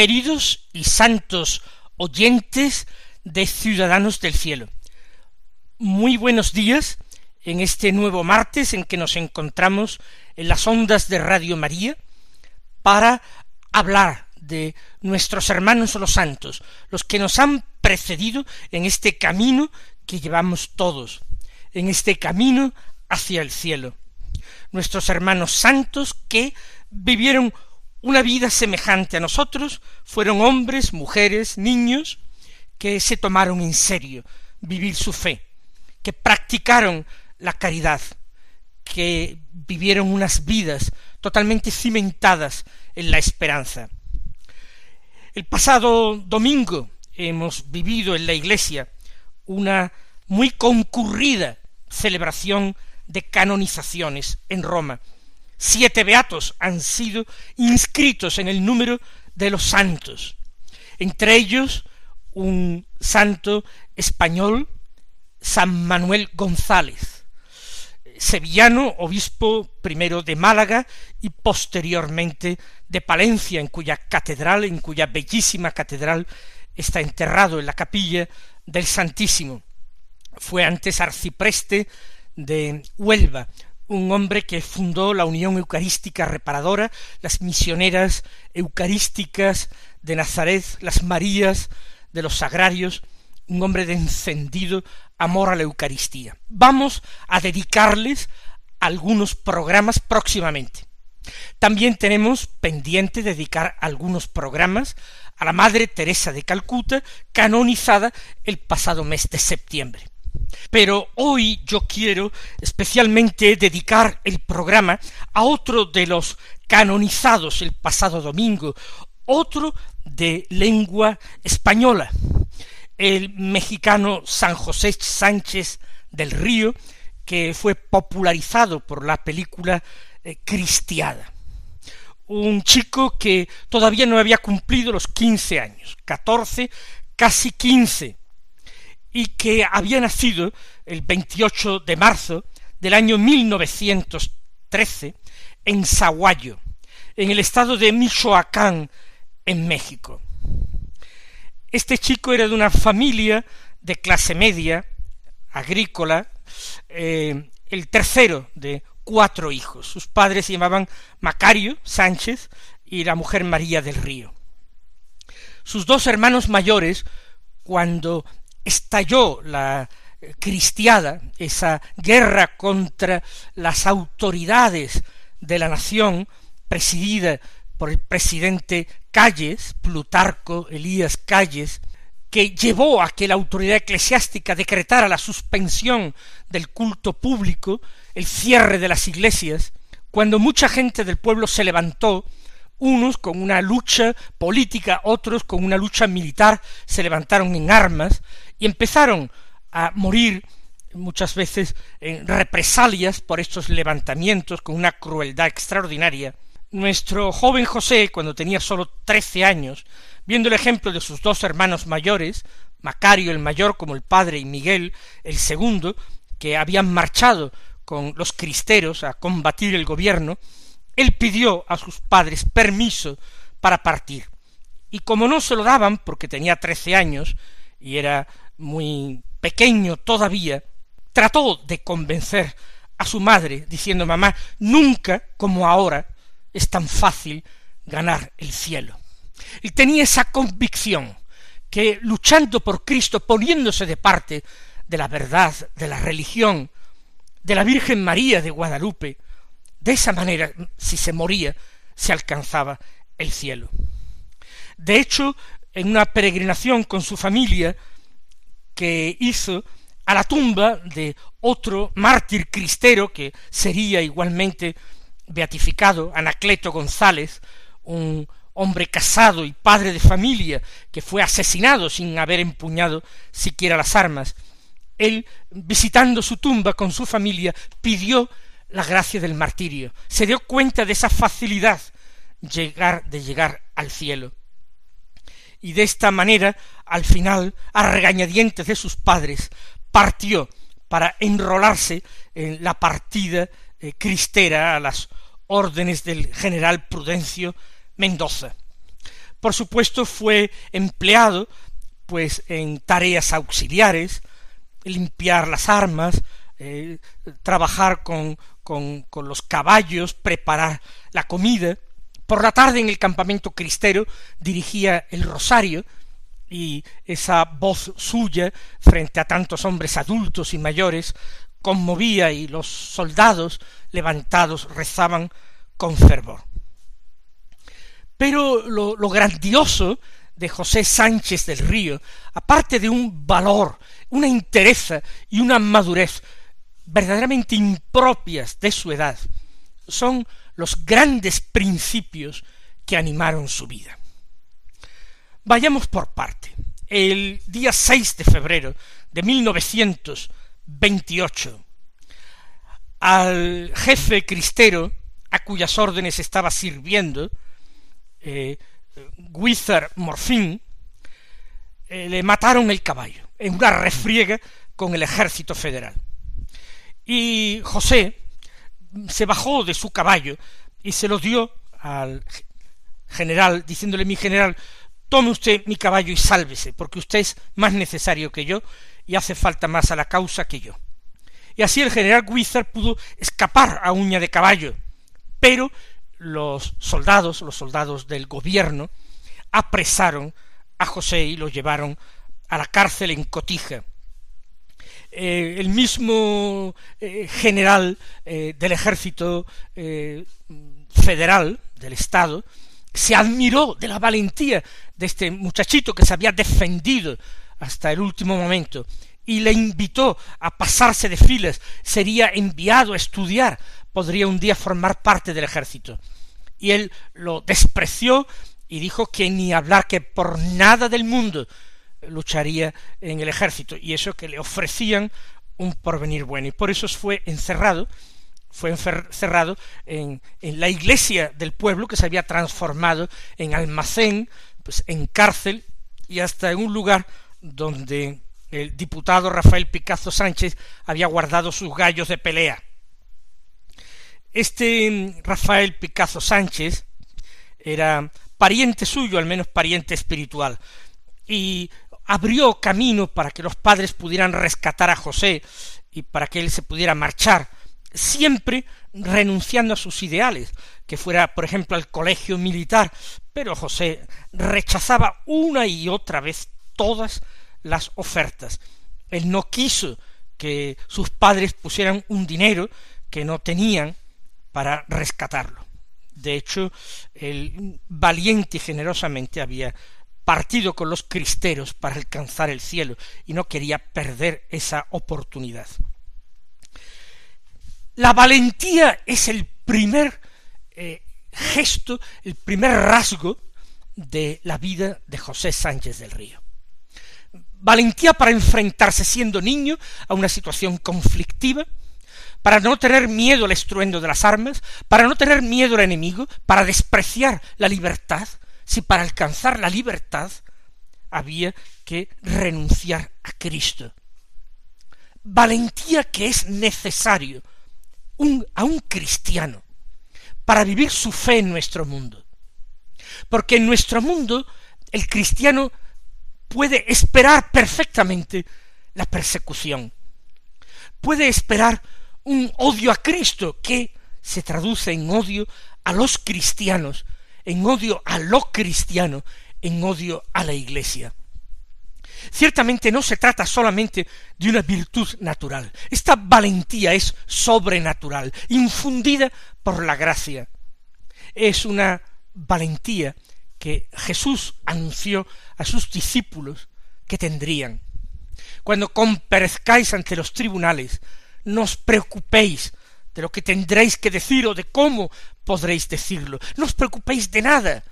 Queridos y santos oyentes de Ciudadanos del Cielo, muy buenos días en este nuevo martes en que nos encontramos en las ondas de Radio María para hablar de nuestros hermanos los santos, los que nos han precedido en este camino que llevamos todos, en este camino hacia el cielo. Nuestros hermanos santos que vivieron una vida semejante a nosotros, fueron hombres, mujeres, niños, que se tomaron en serio vivir su fe, que practicaron la caridad, que vivieron unas vidas totalmente cimentadas en la esperanza. El pasado domingo hemos vivido en la iglesia una muy concurrida celebración de canonizaciones en Roma, siete beatos han sido inscritos en el número de los santos, entre ellos un santo español, San Manuel González, sevillano, obispo primero de Málaga y posteriormente de Palencia, en cuya catedral, en cuya bellísima catedral está enterrado en la capilla del Santísimo. Fue antes arcipreste de Huelva, un hombre que fundó la Unión Eucarística Reparadora, las misioneras eucarísticas de Nazaret, las Marías de los Sagrarios, un hombre de encendido amor a la Eucaristía. Vamos a dedicarles algunos programas próximamente. También tenemos pendiente dedicar algunos programas a la Madre Teresa de Calcuta, canonizada el pasado mes de septiembre. Pero hoy yo quiero especialmente dedicar el programa a otro de los canonizados el pasado domingo, otro de lengua española, el mexicano San José Sánchez del Río, que fue popularizado por la película eh, Cristiada. Un chico que todavía no había cumplido los quince años, catorce, casi quince, y que había nacido el 28 de marzo del año 1913 en Saguayo, en el estado de Michoacán, en México. Este chico era de una familia de clase media, agrícola, eh, el tercero de cuatro hijos. Sus padres se llamaban Macario Sánchez y la mujer María del Río. Sus dos hermanos mayores, cuando estalló la eh, cristiada, esa guerra contra las autoridades de la nación, presidida por el presidente Calles, Plutarco Elías Calles, que llevó a que la autoridad eclesiástica decretara la suspensión del culto público, el cierre de las iglesias, cuando mucha gente del pueblo se levantó, unos con una lucha política, otros con una lucha militar, se levantaron en armas y empezaron a morir muchas veces en represalias por estos levantamientos con una crueldad extraordinaria. Nuestro joven José, cuando tenía sólo trece años, viendo el ejemplo de sus dos hermanos mayores, Macario el mayor como el padre y Miguel el segundo, que habían marchado con los cristeros a combatir el gobierno, él pidió a sus padres permiso para partir. Y como no se lo daban, porque tenía trece años y era muy pequeño todavía, trató de convencer a su madre, diciendo Mamá, nunca como ahora es tan fácil ganar el cielo. Y tenía esa convicción que luchando por Cristo, poniéndose de parte de la verdad, de la religión, de la Virgen María de Guadalupe, de esa manera, si se moría, se alcanzaba el cielo. De hecho, en una peregrinación con su familia que hizo a la tumba de otro mártir cristero que sería igualmente beatificado, Anacleto González, un hombre casado y padre de familia que fue asesinado sin haber empuñado siquiera las armas. Él, visitando su tumba con su familia, pidió la gracia del martirio, se dio cuenta de esa facilidad llegar de llegar al cielo. Y de esta manera, al final, a regañadientes de sus padres, partió para enrolarse en la partida eh, cristera a las órdenes del general Prudencio Mendoza. Por supuesto fue empleado pues en tareas auxiliares, limpiar las armas, eh, trabajar con, con, los caballos, preparar la comida. Por la tarde en el campamento cristero dirigía el rosario, y esa voz suya frente a tantos hombres adultos y mayores conmovía y los soldados levantados rezaban con fervor. Pero lo, lo grandioso de José Sánchez del Río, aparte de un valor, una entereza y una madurez verdaderamente impropias de su edad, son los grandes principios que animaron su vida. Vayamos por parte. El día 6 de febrero de 1928, al jefe cristero a cuyas órdenes estaba sirviendo, eh, Wither Morfin, eh, le mataron el caballo en una refriega con el ejército federal. Y José se bajó de su caballo y se lo dio al general, diciéndole mi general, tome usted mi caballo y sálvese, porque usted es más necesario que yo y hace falta más a la causa que yo. Y así el general Wizard pudo escapar a uña de caballo, pero los soldados, los soldados del gobierno, apresaron a José y lo llevaron a la cárcel en Cotija. Eh, el mismo eh, general eh, del ejército federal, del Estado, se admiró de la valentía de este muchachito que se había defendido hasta el último momento y le invitó a pasarse de filas, sería enviado a estudiar, podría un día formar parte del ejército. Y él lo despreció y dijo que ni hablar, que por nada del mundo lucharía en el ejército, y eso que le ofrecían un porvenir bueno, y por eso fue encerrado fue encerrado en, en, la iglesia del pueblo que se había transformado en almacén, pues en cárcel y hasta en un lugar donde el diputado Rafael Picazo Sánchez había guardado sus gallos de pelea. Este mm, Rafael Picazo Sánchez era pariente suyo, al menos pariente espiritual, y abrió camino para que los padres pudieran rescatar a José y para que él se pudiera marchar siempre renunciando a sus ideales, que fuera, por ejemplo, al colegio militar, pero José rechazaba una y otra vez todas las ofertas. Él no quiso que sus padres pusieran un dinero que no tenían para rescatarlo. De hecho, él valiente y generosamente había partido con los cristeros para alcanzar el cielo y no quería perder esa oportunidad. La valentía es el primer eh, gesto, el primer rasgo de la vida de José Sánchez del Río. Valentía para enfrentarse siendo niño a una situación conflictiva, para no tener miedo al estruendo de las armas, para no tener miedo al enemigo, para despreciar la libertad, si para alcanzar la libertad había que renunciar a Cristo. Valentía que es necesario a un cristiano para vivir su fe en nuestro mundo. Porque en nuestro mundo el cristiano puede esperar perfectamente la persecución, puede esperar un odio a Cristo que se traduce en odio a los cristianos, en odio a lo cristiano, en odio a la Iglesia. Ciertamente no se trata solamente de una virtud natural. Esta valentía es sobrenatural, infundida por la gracia. Es una valentía que Jesús anunció a sus discípulos que tendrían. Cuando comperezcáis ante los tribunales, no os preocupéis de lo que tendréis que decir o de cómo podréis decirlo. No os preocupéis de nada,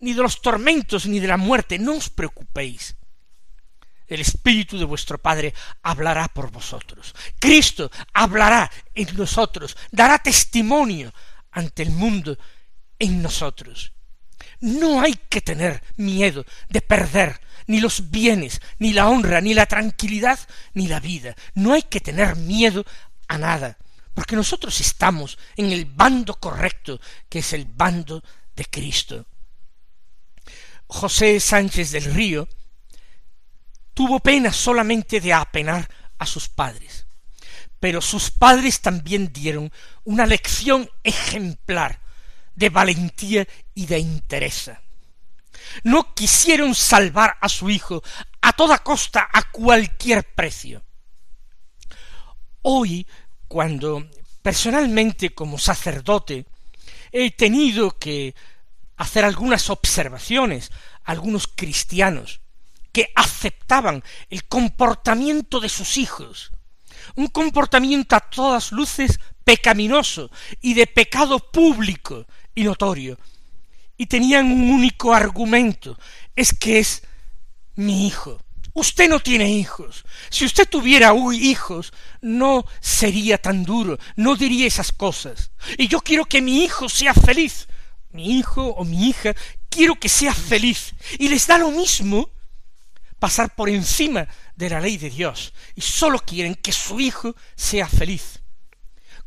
ni de los tormentos, ni de la muerte, no os preocupéis. El Espíritu de vuestro Padre hablará por vosotros. Cristo hablará en nosotros, dará testimonio ante el mundo en nosotros. No hay que tener miedo de perder ni los bienes, ni la honra, ni la tranquilidad, ni la vida. No hay que tener miedo a nada, porque nosotros estamos en el bando correcto, que es el bando de Cristo. José Sánchez del Río tuvo pena solamente de apenar a sus padres, pero sus padres también dieron una lección ejemplar de valentía y de entereza. No quisieron salvar a su hijo a toda costa, a cualquier precio. Hoy, cuando personalmente como sacerdote he tenido que hacer algunas observaciones a algunos cristianos que aceptaban el comportamiento de sus hijos, un comportamiento a todas luces pecaminoso y de pecado público y notorio, y tenían un único argumento, es que es mi hijo. Usted no tiene hijos. Si usted tuviera hijos, no sería tan duro, no diría esas cosas. Y yo quiero que mi hijo sea feliz mi hijo o mi hija, quiero que sea feliz. Y les da lo mismo pasar por encima de la ley de Dios. Y sólo quieren que su hijo sea feliz.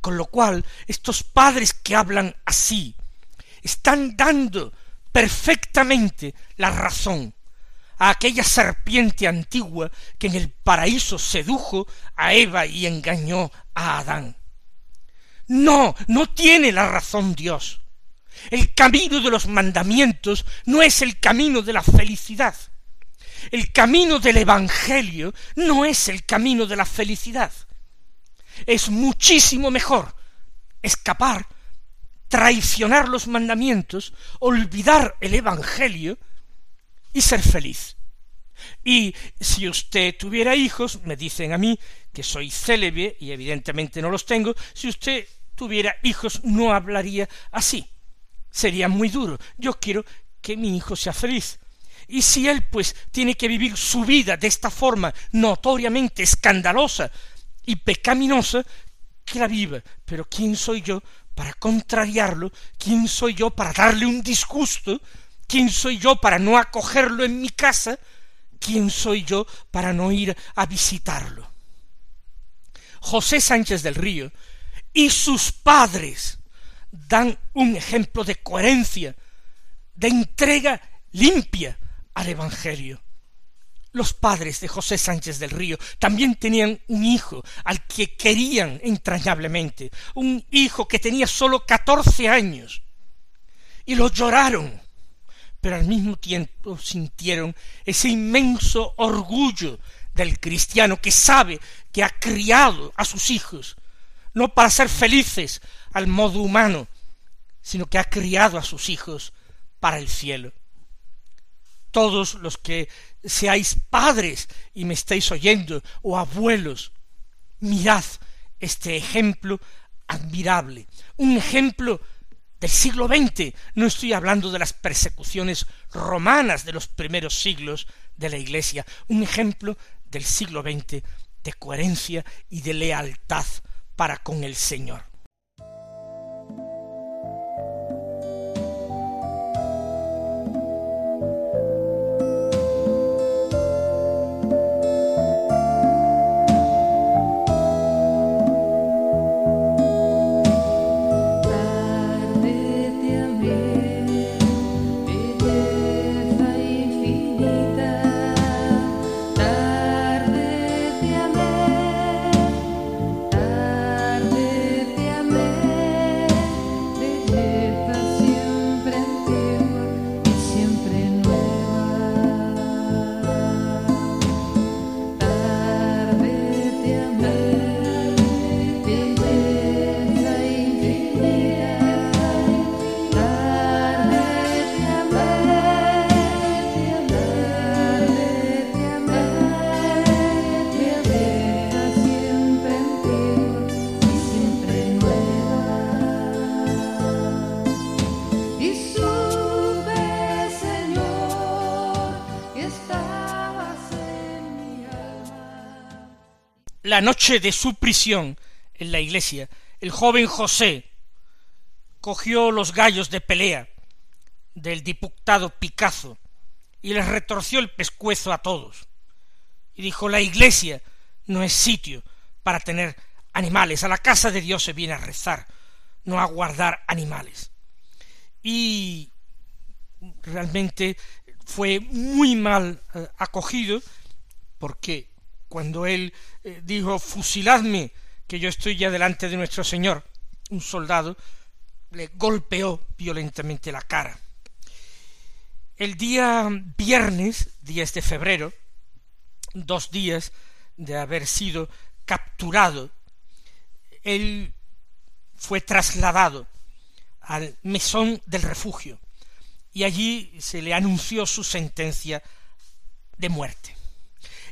Con lo cual, estos padres que hablan así, están dando perfectamente la razón a aquella serpiente antigua que en el paraíso sedujo a Eva y engañó a Adán. No, no tiene la razón Dios. El camino de los mandamientos no es el camino de la felicidad. El camino del Evangelio no es el camino de la felicidad. Es muchísimo mejor escapar, traicionar los mandamientos, olvidar el Evangelio y ser feliz. Y si usted tuviera hijos, me dicen a mí que soy célebre y evidentemente no los tengo, si usted tuviera hijos no hablaría así sería muy duro. Yo quiero que mi hijo sea feliz. Y si él pues tiene que vivir su vida de esta forma notoriamente escandalosa y pecaminosa, que la viva. Pero ¿quién soy yo para contrariarlo? ¿Quién soy yo para darle un disgusto? ¿Quién soy yo para no acogerlo en mi casa? ¿Quién soy yo para no ir a visitarlo? José Sánchez del Río y sus padres dan un ejemplo de coherencia, de entrega limpia al Evangelio. Los padres de José Sánchez del Río también tenían un hijo al que querían entrañablemente, un hijo que tenía sólo catorce años, y lo lloraron, pero al mismo tiempo sintieron ese inmenso orgullo del cristiano que sabe que ha criado a sus hijos, no para ser felices, al modo humano, sino que ha criado a sus hijos para el cielo. Todos los que seáis padres y me estáis oyendo, o abuelos, mirad este ejemplo admirable, un ejemplo del siglo XX, no estoy hablando de las persecuciones romanas de los primeros siglos de la Iglesia, un ejemplo del siglo XX de coherencia y de lealtad para con el Señor. La noche de su prisión en la iglesia, el joven José cogió los gallos de pelea del diputado Picazo y les retorció el pescuezo a todos. Y dijo, la iglesia no es sitio para tener animales. A la casa de Dios se viene a rezar, no a guardar animales. Y realmente fue muy mal eh, acogido porque cuando él eh, dijo fusiladme que yo estoy ya delante de nuestro Señor, un soldado le golpeó violentamente la cara. El día viernes, 10 de febrero, dos días de haber sido capturado, él fue trasladado al mesón del refugio y allí se le anunció su sentencia de muerte.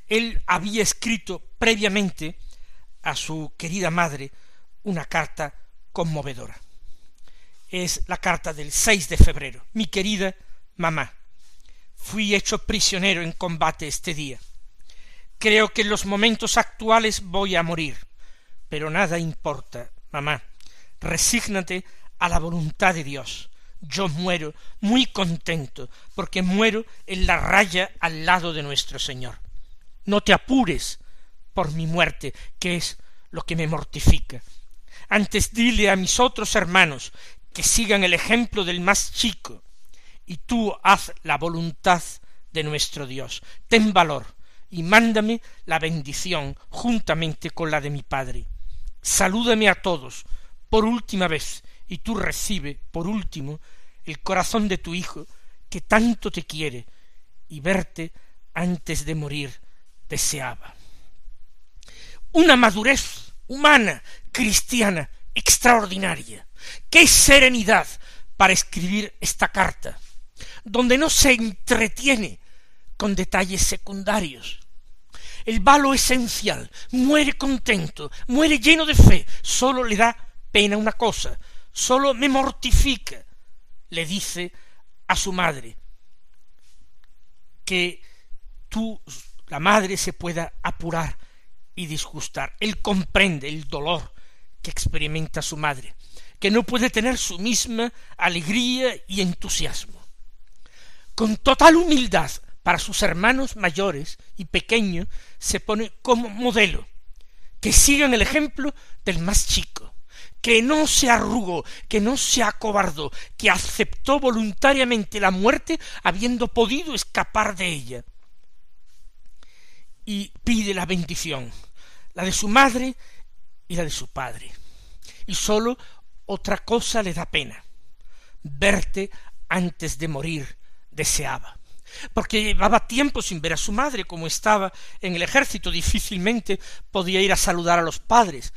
Él había escrito previamente a su querida madre una carta conmovedora. Es la carta del 6 de febrero. Mi querida mamá, fui hecho prisionero en combate este día. Creo que en los momentos actuales voy a morir, pero nada importa, mamá. Resígnate a la voluntad de Dios. Yo muero muy contento, porque muero en la raya al lado de nuestro Señor. No te apures por mi muerte, que es lo que me mortifica. Antes dile a mis otros hermanos que sigan el ejemplo del más chico, y tú haz la voluntad de nuestro Dios. Ten valor, y mándame la bendición juntamente con la de mi Padre. Salúdame a todos por última vez, y tú recibe por último el corazón de tu Hijo, que tanto te quiere, y verte antes de morir deseaba. Una madurez humana, cristiana, extraordinaria. Qué serenidad para escribir esta carta, donde no se entretiene con detalles secundarios. El valo esencial, muere contento, muere lleno de fe, sólo le da pena una cosa, sólo me mortifica, le dice a su madre, que tú, la madre, se pueda apurar y disgustar. Él comprende el dolor que experimenta su madre, que no puede tener su misma alegría y entusiasmo. Con total humildad para sus hermanos mayores y pequeños se pone como modelo, que sigan el ejemplo del más chico, que no se arrugó, que no se acobardó, que aceptó voluntariamente la muerte habiendo podido escapar de ella. Y pide la bendición, la de su madre y la de su padre. Y sólo otra cosa le da pena, verte antes de morir deseaba porque llevaba tiempo sin ver a su madre, como estaba en el ejército, difícilmente podía ir a saludar a los padres,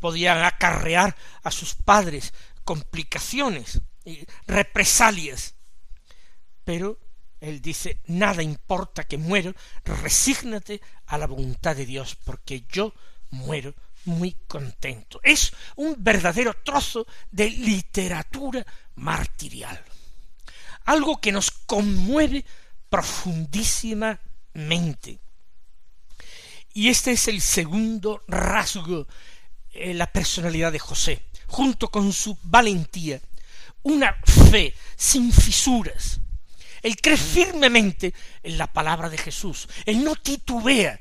podían acarrear a sus padres complicaciones y represalias. Pero él dice, nada importa que muero, resígnate a la voluntad de Dios, porque yo muero muy contento. Es un verdadero trozo de literatura martirial. Algo que nos conmueve profundísimamente. Y este es el segundo rasgo en la personalidad de José, junto con su valentía, una fe sin fisuras. Él cree firmemente en la palabra de Jesús, él no titubea,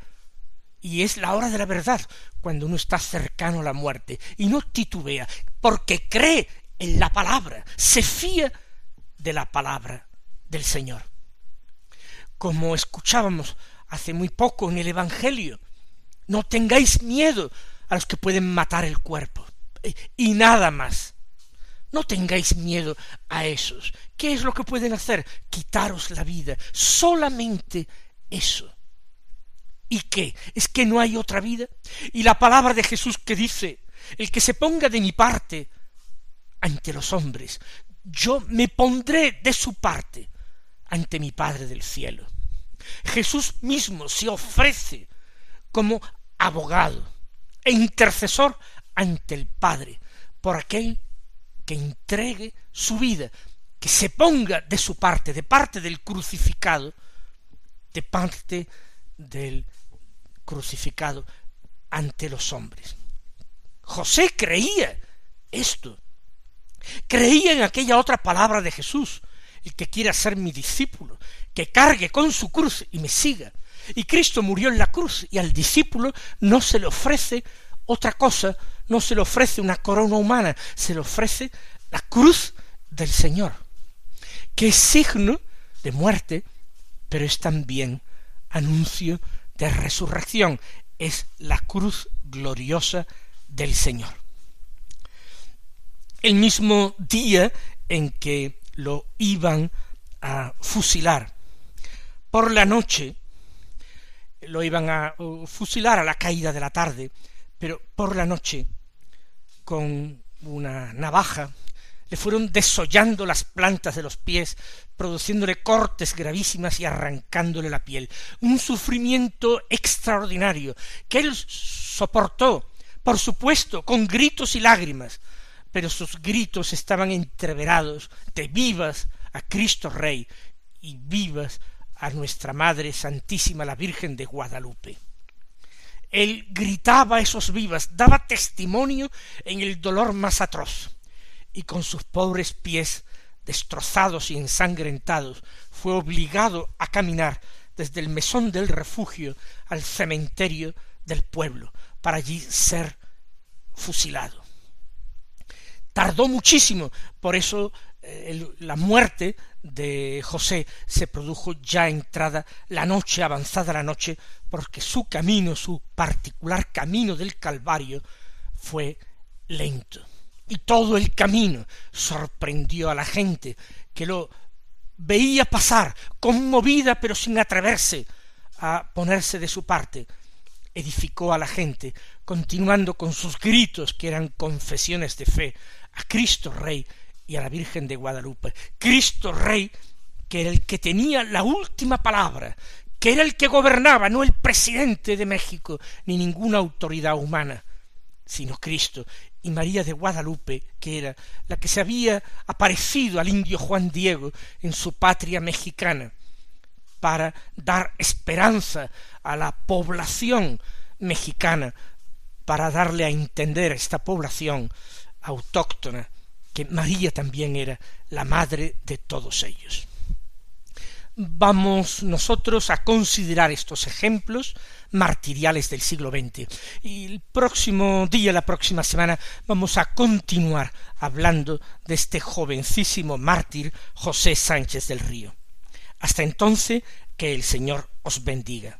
y es la hora de la verdad, cuando uno está cercano a la muerte, y no titubea, porque cree en la palabra, se fía de la palabra del Señor como escuchábamos hace muy poco en el Evangelio. No tengáis miedo a los que pueden matar el cuerpo. Y nada más. No tengáis miedo a esos. ¿Qué es lo que pueden hacer? Quitaros la vida. Solamente eso. ¿Y qué? ¿Es que no hay otra vida? Y la palabra de Jesús que dice, el que se ponga de mi parte ante los hombres, yo me pondré de su parte ante mi Padre del cielo. Jesús mismo se ofrece como abogado e intercesor ante el Padre por aquel que entregue su vida, que se ponga de su parte, de parte del crucificado, de parte del crucificado, ante los hombres. José creía esto. Creía en aquella otra palabra de Jesús, el que quiera ser mi discípulo, que cargue con su cruz y me siga. Y Cristo murió en la cruz y al discípulo no se le ofrece otra cosa, no se le ofrece una corona humana, se le ofrece la cruz del Señor, que es signo de muerte, pero es también anuncio de resurrección, es la cruz gloriosa del Señor. El mismo día en que lo iban a fusilar, por la noche, lo iban a uh, fusilar a la caída de la tarde, pero por la noche, con una navaja, le fueron desollando las plantas de los pies, produciéndole cortes gravísimas y arrancándole la piel. Un sufrimiento extraordinario que él soportó, por supuesto, con gritos y lágrimas, pero sus gritos estaban entreverados de vivas a Cristo Rey y vivas a nuestra Madre Santísima la Virgen de Guadalupe. Él gritaba esos vivas, daba testimonio en el dolor más atroz y con sus pobres pies destrozados y ensangrentados fue obligado a caminar desde el mesón del refugio al cementerio del pueblo para allí ser fusilado. Tardó muchísimo, por eso la muerte de José se produjo ya entrada la noche, avanzada la noche, porque su camino, su particular camino del Calvario, fue lento. Y todo el camino sorprendió a la gente que lo veía pasar, conmovida pero sin atreverse a ponerse de su parte, edificó a la gente, continuando con sus gritos que eran confesiones de fe a Cristo Rey y a la Virgen de Guadalupe. Cristo Rey, que era el que tenía la última palabra, que era el que gobernaba, no el presidente de México, ni ninguna autoridad humana, sino Cristo, y María de Guadalupe, que era la que se había aparecido al indio Juan Diego en su patria mexicana, para dar esperanza a la población mexicana, para darle a entender a esta población autóctona que María también era la madre de todos ellos vamos nosotros a considerar estos ejemplos martiriales del siglo XX. Y el próximo día, la próxima semana, vamos a continuar hablando de este jovencísimo mártir José Sánchez del Río. Hasta entonces, que el Señor os bendiga.